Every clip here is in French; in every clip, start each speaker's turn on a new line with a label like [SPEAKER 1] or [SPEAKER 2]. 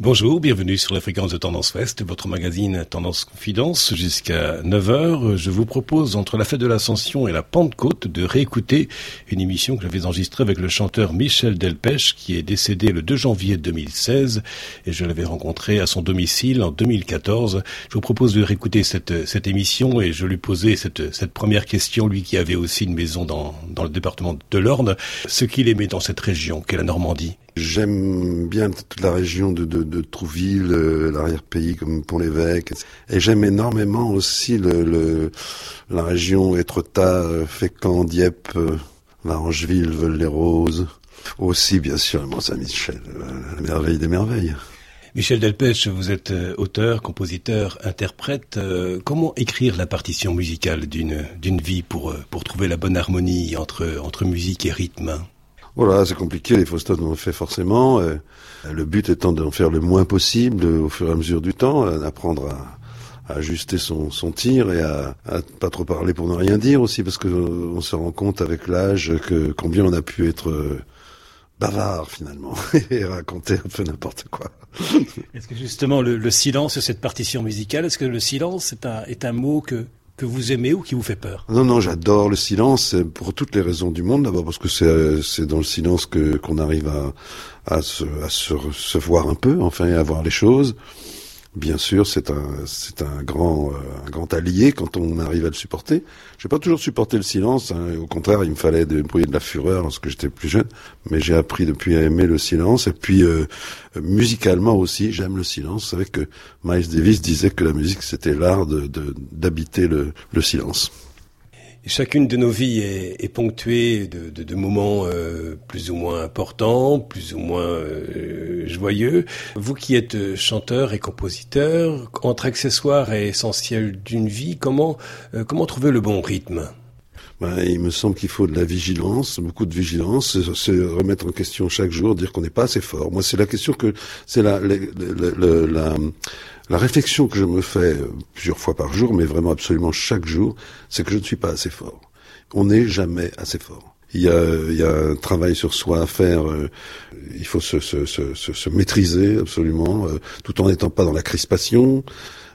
[SPEAKER 1] Bonjour, bienvenue sur la fréquence de Tendance Ouest, votre magazine Tendance Confidence. Jusqu'à 9h, je vous propose, entre la fête de l'Ascension et la Pentecôte, de réécouter une émission que j'avais enregistrée avec le chanteur Michel Delpech, qui est décédé le 2 janvier 2016, et je l'avais rencontré à son domicile en 2014. Je vous propose de réécouter cette, cette émission, et je lui posais cette, cette première question, lui qui avait aussi une maison dans, dans le département de l'Orne, ce qu'il aimait dans cette région qu'est la Normandie?
[SPEAKER 2] J'aime bien toute la région de, Trouville, euh, l'arrière-pays comme Pont-l'Évêque. Et j'aime énormément aussi le, la région Étretat, euh, Fécamp, Dieppe, euh, Varangeville, Veul-les-Roses. Aussi, bien sûr, Mont-Saint-Michel, la merveille des merveilles.
[SPEAKER 1] Michel Delpech, vous êtes auteur, compositeur, interprète. comment écrire la partition musicale d'une d'une vie pour pour trouver la bonne harmonie entre entre musique et rythme?
[SPEAKER 2] Voilà, c'est compliqué, les fausses notes on le fait forcément. Euh, le but étant d'en faire le moins possible au fur et à mesure du temps, euh, d'apprendre à, ajuster son, son tir et à, à, pas trop parler pour ne rien dire aussi, parce que euh, on se rend compte avec l'âge que combien on a pu être bavard finalement et raconter un peu n'importe quoi.
[SPEAKER 1] Est-ce que justement le, le silence sur cette partition musicale, est-ce que le silence est un, est un mot que que vous aimez ou qui vous fait peur
[SPEAKER 2] Non, non, j'adore le silence pour toutes les raisons du monde. D'abord parce que c'est c'est dans le silence que qu'on arrive à à se, à se, se voir un peu, enfin, à voir les choses. Bien sûr, c'est un, c'est un grand, euh, un grand allié quand on arrive à le supporter. J'ai pas toujours supporté le silence. Hein. Au contraire, il me fallait débrouiller de la fureur lorsque j'étais plus jeune. Mais j'ai appris depuis à aimer le silence. Et puis, euh, musicalement aussi, j'aime le silence. Vous savez que Miles Davis disait que la musique, c'était l'art de, d'habiter le, le silence.
[SPEAKER 1] Chacune de nos vies est, ponctuée de, moments euh, plus ou moins importants, plus ou moins euh, joyeux. Vous qui êtes euh, chanteur et compositeur, entre accessoires et essentiels d'une vie, comment comment trouver le bon rythme?
[SPEAKER 2] Ben, il me semble qu'il faut de la vigilance, beaucoup de vigilance, se remettre en question chaque jour, dire qu'on n'est pas assez fort. Moi, c'est la question que c'est la, la, réflexion que je me fais euh, plusieurs fois par jour, mais vraiment absolument chaque jour, c'est que je ne suis pas assez fort. On n'est jamais assez fort. Il y, a, il y a un travail sur soi à faire. Euh, il faut se, se, se, se maîtriser absolument, euh, tout en n'étant pas dans la crispation.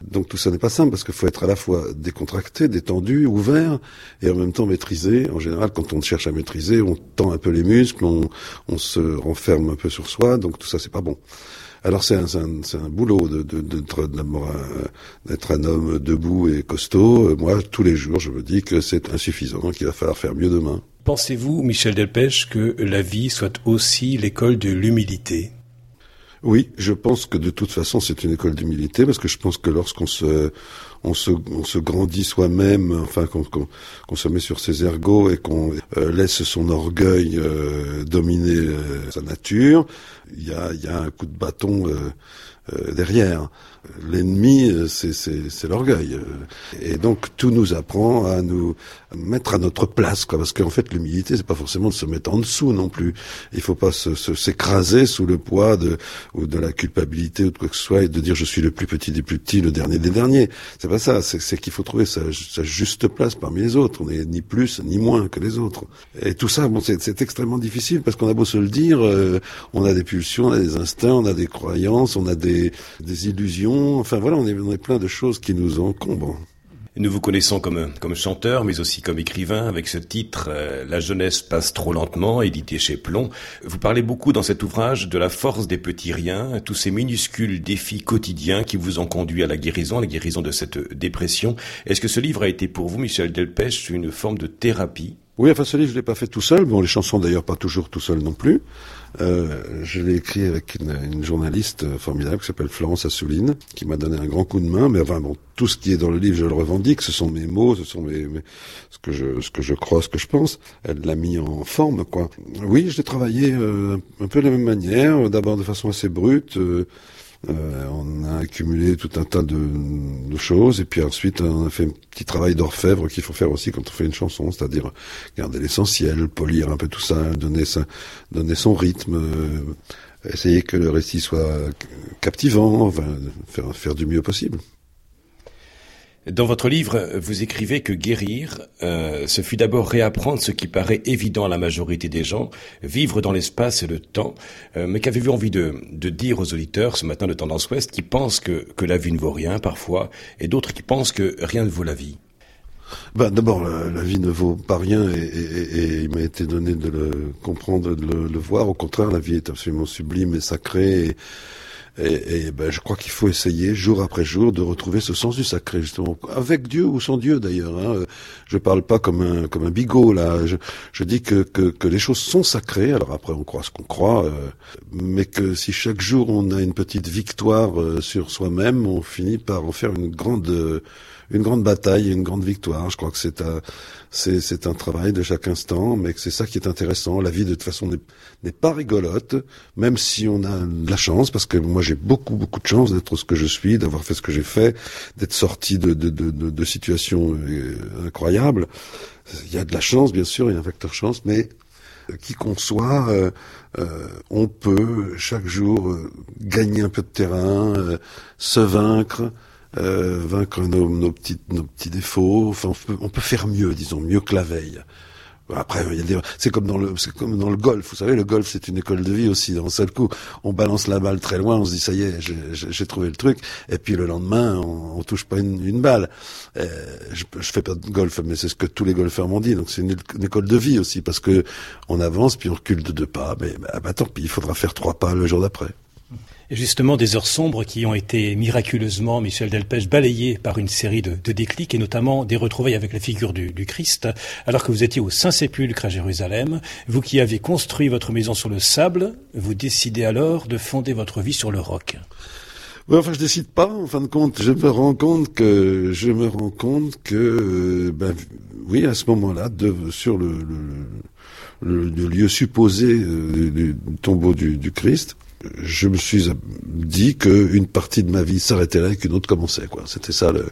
[SPEAKER 2] Donc tout ça n'est pas simple parce qu'il faut être à la fois décontracté, détendu, ouvert et en même temps maîtrisé. En général, quand on cherche à maîtriser, on tend un peu les muscles, on, on se renferme un peu sur soi. Donc tout ça, c'est pas bon. Alors c'est un, un, un, boulot de, de, d'être un homme debout et costaud. Moi, tous les jours, je me dis que c'est insuffisant, qu'il va falloir faire mieux demain.
[SPEAKER 1] Pensez-vous, Michel Delpech, que la vie soit aussi l'école de l'humilité?
[SPEAKER 2] Oui, je pense que de toute façon c'est une école d'humilité parce que je pense que lorsqu'on se on se, on grandit soi-même, enfin qu'on qu'on se met sur ses ergots et qu'on euh, laisse son orgueil euh, dominer euh, sa nature, il a, y a un coup de bâton derrière. L'ennemi, c'est l'orgueil. Et donc tout nous apprend à nous mettre à notre place, quoi. Parce qu'en fait, l'humilité, c'est pas forcément de se mettre en dessous non plus. Il faut pas s'écraser sous le poids de ou de la culpabilité ou de quoi que ce soit et de dire je suis le plus petit des plus petits, le dernier des derniers. C'est pas ça. C'est qu'il faut trouver sa, sa, juste place parmi les autres. On n'est ni plus ni moins que les autres. Et tout ça, bon, c'est extrêmement difficile parce qu'on a beau se le dire, euh, on a des pulsions, on a des instincts, on a des croyances, on a des, des illusions Enfin voilà, on est, plein de choses qui nous encombrent.
[SPEAKER 1] Nous vous connaissons comme, comme chanteur, mais aussi comme écrivain, avec ce titre euh, La jeunesse passe trop lentement, édité chez Plomb. Vous parlez beaucoup dans cet ouvrage de la force des petits riens, tous ces minuscules défis quotidiens qui vous ont conduit à la guérison, à la guérison de cette dépression. Est-ce que ce livre a été pour vous, Michel Delpech, une forme de thérapie?
[SPEAKER 2] Oui, enfin ce livre je l'ai pas fait tout seul. Bon, les chansons d'ailleurs pas toujours tout seul non plus. Euh, je l'ai écrit avec une, journaliste formidable qui s'appelle Florence Assouline, qui m'a donné un grand coup de main. Mais enfin bon, tout ce qui est dans le livre, je le revendique. Ce sont mes mots, ce sont mes, ce que je, ce que je crois, ce que je pense. Elle l'a mis en forme, quoi. Oui, je l'ai travaillé euh, un peu de la même manière. D'abord de façon assez brute. Euh, euh, on a accumulé tout un tas de, de, choses et puis ensuite on a fait un petit travail d'orfèvre qu'il faut faire aussi quand on fait une chanson, c'est-à-dire garder l'essentiel, polir un peu tout ça, donner, ça, donner son rythme, euh, essayer que le récit soit captivant, enfin, faire, faire du mieux possible.
[SPEAKER 1] Dans votre livre, vous écrivez que guérir, euh, ce fut d'abord réapprendre ce qui paraît évident à la majorité des gens, vivre dans l'espace et le temps. Euh, mais qu'avez-vous envie de, de, dire aux auditeurs ce matin de Tendance Ouest qui pensent que, que la vie ne vaut rien parfois, et d'autres qui pensent que rien ne vaut la vie?
[SPEAKER 2] Ben, D'abord, la, vie ne vaut pas rien et, et, et il m'a été donné de le comprendre, de le, le, voir. Au contraire, la vie est absolument sublime et sacrée. Et, et, et ben, je crois qu'il faut essayer jour après jour de retrouver ce sens du sacré, justement, avec Dieu ou sans Dieu d'ailleurs. Hein. Je parle pas comme un comme un bigot là. Je, je dis que, que, que les choses sont sacrées. Alors après, on croit ce qu'on croit, euh, mais que si chaque jour on a une petite victoire euh, sur soi-même, on finit par en faire une grande une grande bataille, une grande victoire. Je crois que c'est un, c'est, c'est un travail de chaque instant, mais que c'est ça qui est intéressant. La vie, de toute façon, n'est, pas rigolote, même si on a de la chance, parce que moi, j'ai beaucoup, beaucoup de chance d'être ce que je suis, d'avoir fait ce que j'ai fait, d'être sorti de, de, de, de, situations euh, incroyables. Il y a de la chance, bien sûr, il y a un facteur chance, mais qui qu'on soit, euh, euh, on peut chaque jour euh, gagner un peu de terrain, euh, se vaincre, euh, vaincre nos, nos, petits, nos petits défauts. Enfin, on peut, on peut faire mieux, disons, mieux que la veille. Après, c'est comme dans le, c'est comme dans le golf. Vous savez, le golf, c'est une école de vie aussi. D'un seul coup, on balance la balle très loin, on se dit ça y est, j'ai trouvé le truc. Et puis le lendemain, on, on touche pas une, une balle. Euh, je, je fais pas de golf, mais c'est ce que tous les golfeurs m'ont dit. Donc c'est une, une, école de vie aussi, parce que on avance puis on recule de deux pas. Mais bah, bah tant pis, il faudra faire trois pas le jour d'après
[SPEAKER 3] justement des heures sombres qui ont été miraculeusement, Michel Delpech, balayées par une série de, déclics et notamment des retrouvailles avec la figure du, Christ, alors que vous étiez au Saint-Sépulcre à Jérusalem. Vous qui avez construit votre maison sur le sable, vous décidez alors de fonder votre vie sur le roc.
[SPEAKER 2] Oui, enfin, je décide pas. En fin de compte, je me rends compte que euh, ben, oui, à ce moment-là, sur le, lieu supposé euh, du tombeau du Christ, je me suis dit qu'une partie de ma vie s'arrêtait là et qu'une autre commençait. Quoi. C'était ça le,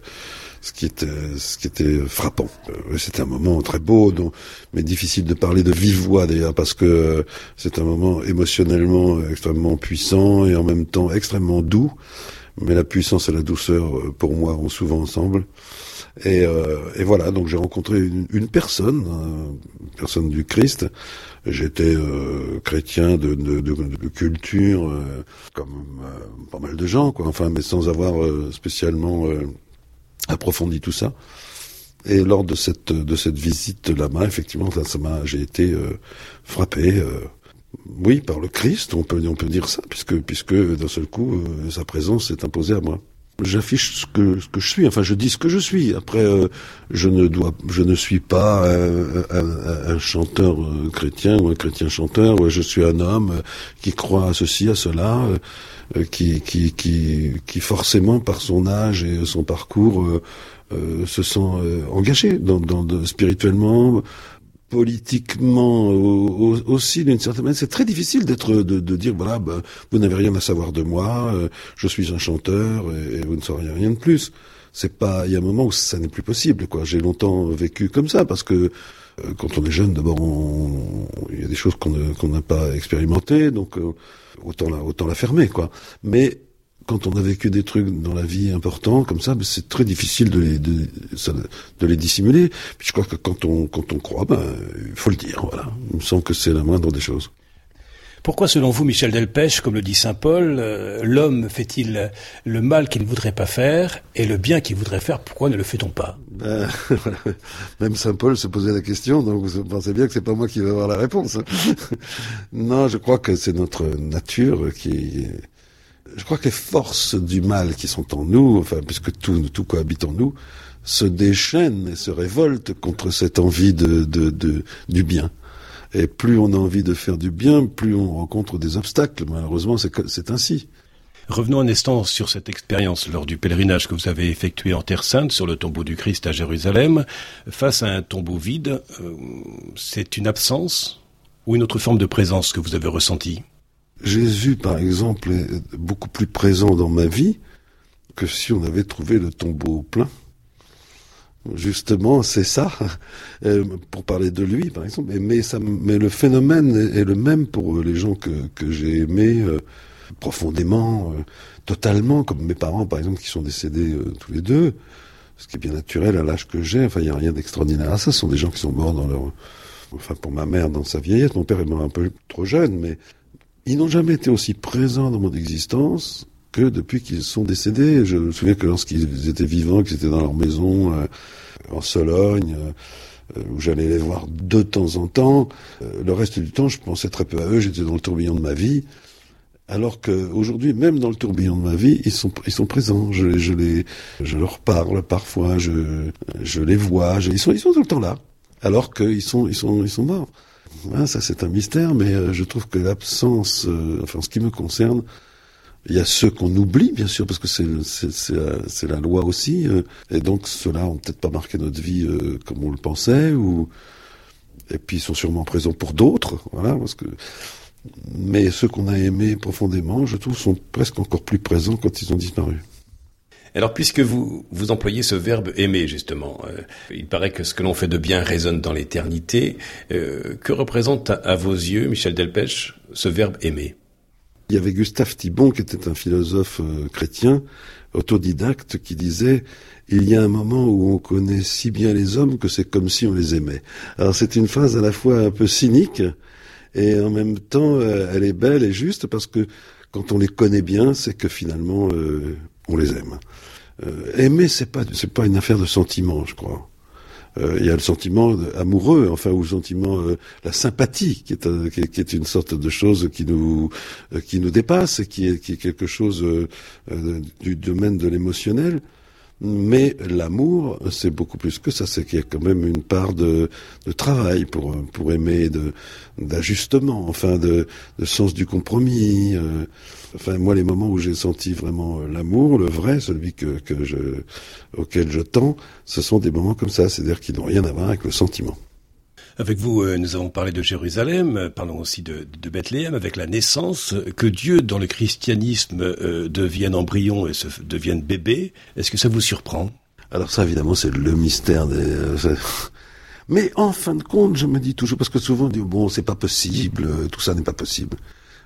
[SPEAKER 2] ce qui était, ce qui était frappant. Euh, c'était un moment très beau, mais difficile de parler de vive voix d'ailleurs parce que c'est un moment émotionnellement extrêmement puissant et en même temps extrêmement doux. Mais la puissance et la douceur, euh, pour moi, vont souvent ensemble. Et, euh, et voilà, donc j'ai rencontré une, une personne, une personne du Christ, J'étais euh, chrétien de, de, de, de culture, euh, comme euh, pas mal de gens, quoi. Enfin, mais sans avoir euh, spécialement euh, approfondi tout ça. Et lors de cette de cette visite là-bas, effectivement, ça, m'a, j'ai été frappé. oui, par le Christ, on peut on peut dire ça, puisque puisque d'un seul coup, sa présence s'est imposée à moi j'affiche ce que ce que je suis. Enfin, je dis ce que je suis. Après, euh, je ne dois, je ne suis pas un, un, un chanteur euh, chrétien ou un chrétien chanteur. Je suis un homme euh, qui croit à ceci, à cela, qui, qui, qui, qui forcément par son âge et son parcours se sent engagé dans, dans, spirituellement, politiquement aussi d'une certaine manière. C'est très difficile d'être de, de, dire voilà, bah, vous n'avez rien à savoir de moi, euh, je suis un chanteur et, vous ne sauriez rien de plus. C'est pas. Il y a un moment où ça n'est plus possible. Quoi. J'ai longtemps vécu comme ça parce que euh, quand on est jeune, d'abord, il y a des choses qu'on n'a pas expérimentées, donc euh, autant la autant la fermer, quoi. Mais quand on a vécu des trucs dans la vie importants comme ça, c'est très difficile de les, de, de, les dissimuler. Puis je crois que quand on, quand on croit, ben, il faut le dire. Voilà. Il me semble que c'est la moindre des choses.
[SPEAKER 3] Pourquoi, selon vous, Michel Delpech, comme le dit saint Paul, euh, l'homme fait-il le mal qu'il ne voudrait pas faire et le bien qu'il voudrait faire Pourquoi ne le fait-on pas?
[SPEAKER 2] Ben, Même saint Paul se posait la question, donc vous pensez bien que c'est pas moi qui vais avoir la réponse. non, je crois que c'est notre nature qui je crois que les forces du mal qui sont en nous, enfin, puisque tout, tout cohabite en nous, se déchaînent et se révoltent contre cette envie de, de, de, du bien. Et plus on a envie de faire du bien, plus on rencontre des obstacles. Malheureusement, c'est ainsi.
[SPEAKER 1] Revenons un instant sur cette expérience lors du pèlerinage que vous avez effectué en Terre Sainte sur le tombeau du Christ à Jérusalem. Face à un tombeau vide, euh, c'est une absence ou une autre forme de présence que vous avez ressentie?
[SPEAKER 2] Jésus, par exemple, est beaucoup plus présent dans ma vie que si on avait trouvé le tombeau plein. Justement, c'est ça, euh, pour parler de lui, par exemple. Mais, le phénomène est le même pour les gens que, que j'ai aimés euh, profondément, euh, totalement, comme mes parents, par exemple, qui sont décédés tous les deux. ce qui est bien naturel à l'âge que j'ai. Enfin, il n'y a rien d'extraordinaire à ça. Ce sont des gens qui sont morts dans leur... Enfin, pour ma mère, dans sa vieillesse. Mon père est mort un peu trop jeune, mais ils n'ont jamais été aussi présents dans mon existence que depuis qu'ils sont décédés. Je me souviens que lorsqu'ils étaient vivants, qu'ils étaient dans leur maison euh, en Sologne, euh, où j'allais les voir de temps en temps, euh, le reste du temps, je pensais très peu à eux, j'étais dans le tourbillon de ma vie. Alors qu'aujourd'hui, même dans le tourbillon de ma vie, ils sont, ils sont présents. Je, je, les, je leur parle parfois, je, je les vois, ils, sont, ils sont tout le temps là. Alors qu'ils sont, ils sont, ils sont morts. Hein, ça, c'est un mystère, mais je trouve que l'absence, enfin, en ce qui me concerne, il y a ceux qu'on oublie, bien sûr, parce que c'est la, loi aussi, euh, et donc ceux-là ont peut-être pas marqué notre vie euh, comme on le pensait, ou et puis ils sont sûrement présents pour d'autres, voilà, parce que mais ceux qu'on a aimés profondément, je trouve, sont presque encore plus présents quand ils ont disparu.
[SPEAKER 1] Alors, puisque vous, vous employez ce verbe aimer, justement, euh, il paraît que ce que l'on fait de bien résonne dans l'éternité. que représente à, vos yeux, Michel Delpech, ce verbe aimer?
[SPEAKER 2] Il y avait Gustave Thibon, qui était un philosophe euh, chrétien, autodidacte, qui disait il y a un moment où on connaît si bien les hommes que c'est comme si on les aimait. Alors c'est une phrase à la fois un peu cynique et en même temps euh, elle est belle et juste parce que quand on les connaît bien, c'est que finalement euh, on les aime. aimer, c'est pas c'est pas une affaire de sentiment, je crois. Euh, il y a le sentiment amoureux, enfin, ou le sentiment, euh, la sympathie, qui est, euh, qui, est, une sorte de chose qui nous, qui nous dépasse, qui est, qui est quelque chose du domaine de l'émotionnel. Mais l'amour, c'est beaucoup plus que ça. C'est qu'il y a quand même une part de, travail pour pour aimer, d'ajustement, enfin de, de sens du compromis. Euh, enfin moi, les moments où j'ai senti vraiment l'amour, le vrai, celui que que je auquel je tends, ce sont des moments comme ça, c'est-à-dire qui n'ont rien à voir avec le sentiment.
[SPEAKER 1] Avec vous, euh, nous avons parlé de Jérusalem, euh, parlons aussi de, Bethléem, avec la naissance, que Dieu, dans le christianisme, euh, devienne embryon et se, devienne bébé. Est-ce que ça vous surprend?
[SPEAKER 2] Alors ça, évidemment, c'est le mystère des... Mais en fin de compte, je me dis toujours, parce que souvent on dit, bon, c'est pas possible, tout ça n'est pas possible.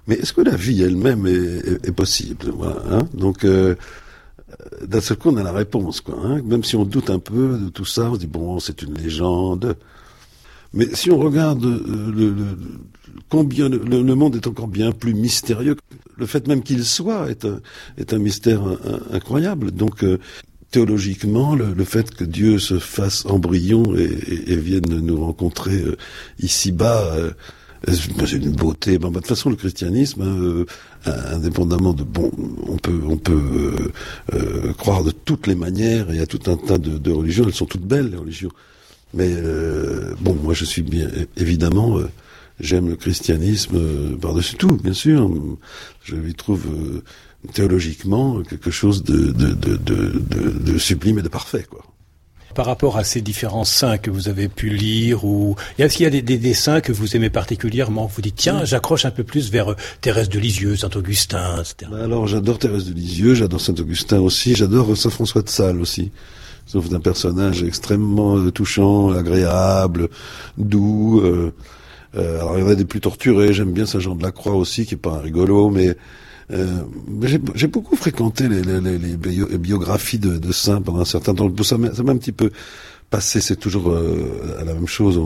[SPEAKER 2] Mais est-ce que la vie elle-même est, possible hein? Donc, euh, d'un seul coup, on a la réponse, quoi. Hein Même si on doute un peu de tout ça, on se dit, bon, c'est une légende. Mais si on regarde euh, le, combien le, monde est encore bien plus mystérieux, le fait même qu'il soit est un, est un mystère incroyable. Donc euh, théologiquement, le, fait que Dieu se fasse embryon et, et, vienne nous rencontrer euh, ici-bas, c'est une beauté? de toute façon, le christianisme, hein, indépendamment de bon, on peut on peut croire de toutes les manières. Y a tout un tas de, de religions. Elles sont toutes belles les religions. Mais euh, bon, moi je suis bien évidemment, euh, j'aime le christianisme euh, par-dessus tout, bien sûr. Je lui trouve théologiquement quelque chose de, de, de, de, de sublime et de parfait, quoi
[SPEAKER 3] par rapport à ces différents saints que vous avez pu lire ou est-ce qu'il y a des, des, saints que vous aimez particulièrement Vous dites tiens, j'accroche un peu plus vers Thérèse de Lisieux, Saint Augustin, etc.
[SPEAKER 2] Bah alors j'adore Thérèse de Lisieux, j'adore Saint Augustin aussi, j'adore Saint François de Sales aussi sauf d'un personnage extrêmement euh, touchant, agréable, doux. Euh, euh, alors il y en a des plus torturés. J'aime bien Saint Jean de la Croix aussi, qui est pas un rigolo, mais euh, j'ai beaucoup fréquenté les, les, les, biographies de, de, saints pendant un certain temps. Ça m'a un petit peu passé. C'est toujours euh, la même chose.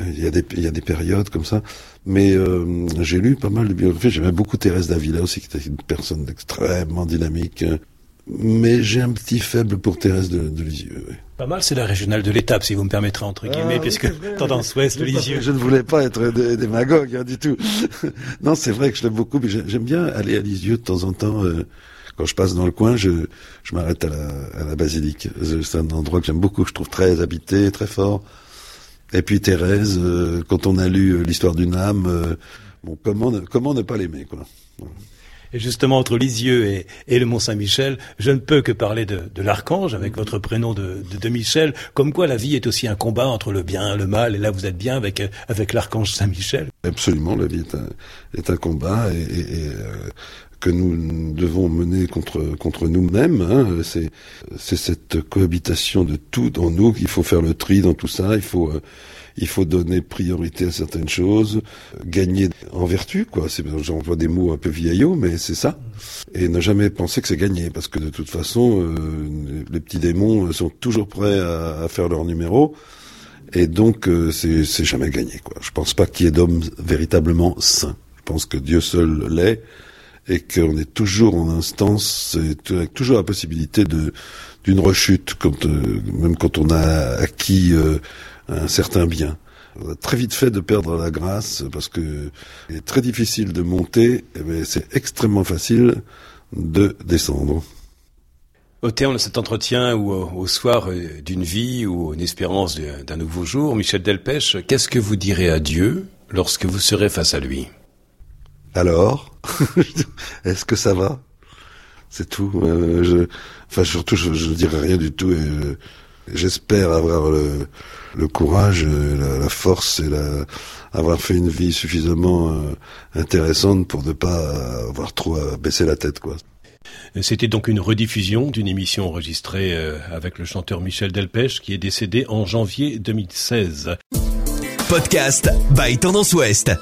[SPEAKER 2] il, y a des, il y a des périodes comme ça. Mais euh, j'ai lu pas mal de biographies. J'aimais beaucoup Thérèse d'Avila aussi, qui était une personne extrêmement dynamique mais j'ai un petit faible pour Thérèse de, de Lisieux. Oui.
[SPEAKER 3] Pas mal, c'est la régionale de l'étape, si vous me permettrez, entre guillemets, ah, puisque tendance ouest de Lisieux.
[SPEAKER 2] Je ne voulais pas être démagogue hein, du tout. non, c'est vrai que je l'aime beaucoup, mais j'aime bien aller à Lisieux de temps en temps. Euh, quand je passe dans le coin, je, je m'arrête à la, à la basilique. C'est un endroit que j'aime beaucoup, que je trouve très habité, très fort. Et puis Thérèse, euh, quand on a lu euh, l'histoire d'une âme, bon, comment ne, comment ne pas l'aimer, quoi.
[SPEAKER 3] Et justement, entre Lisieux et, et le Mont-Saint-Michel, je ne peux que parler de, de l'archange avec votre prénom de, de, de, Michel, comme quoi la vie est aussi un combat entre le bien et le mal. Et là, vous êtes bien avec, avec l'archange Saint-Michel.
[SPEAKER 2] Absolument, la vie est un, est un combat et, et, euh, que nous devons mener contre contre nous-mêmes. Hein. C'est c'est cette cohabitation de tout en nous qu'il faut faire le tri dans tout ça. Il faut euh, il faut donner priorité à certaines choses, gagner en vertu, quoi. C'est, j'emploie des mots un peu vieillots, mais c'est ça. Et ne jamais penser que c'est gagné, parce que de toute façon, euh, les petits démons sont toujours prêts à, à faire leur numéro. Et donc, euh, c'est, jamais gagné, quoi. Je pense pas qu'il y ait d'hommes véritablement saints. Je pense que Dieu seul l'est et qu'on est toujours en instance, avec toujours la possibilité de d'une rechute, quand, euh, même quand on a acquis euh, un certain bien. On a très vite fait de perdre la grâce parce que il est très difficile de monter, mais c'est extrêmement facile de descendre.
[SPEAKER 1] Au terme de cet entretien ou au, soir euh, d'une vie ou en espérance d'un nouveau jour, Michel Delpech, qu'est-ce que vous direz à Dieu lorsque vous serez face à lui?
[SPEAKER 2] Alors, est-ce que ça va? C'est tout. Euh, je, enfin, surtout, je, ne dirai rien du tout. Et euh, j'espère avoir le, le courage, la, la, force et la, avoir fait une vie suffisamment euh, intéressante pour ne pas avoir trop à baisser la tête, quoi.
[SPEAKER 1] C'était donc une rediffusion d'une émission enregistrée avec le chanteur Michel Delpech qui est décédé en janvier 2016.
[SPEAKER 4] Podcast by Tendance Ouest.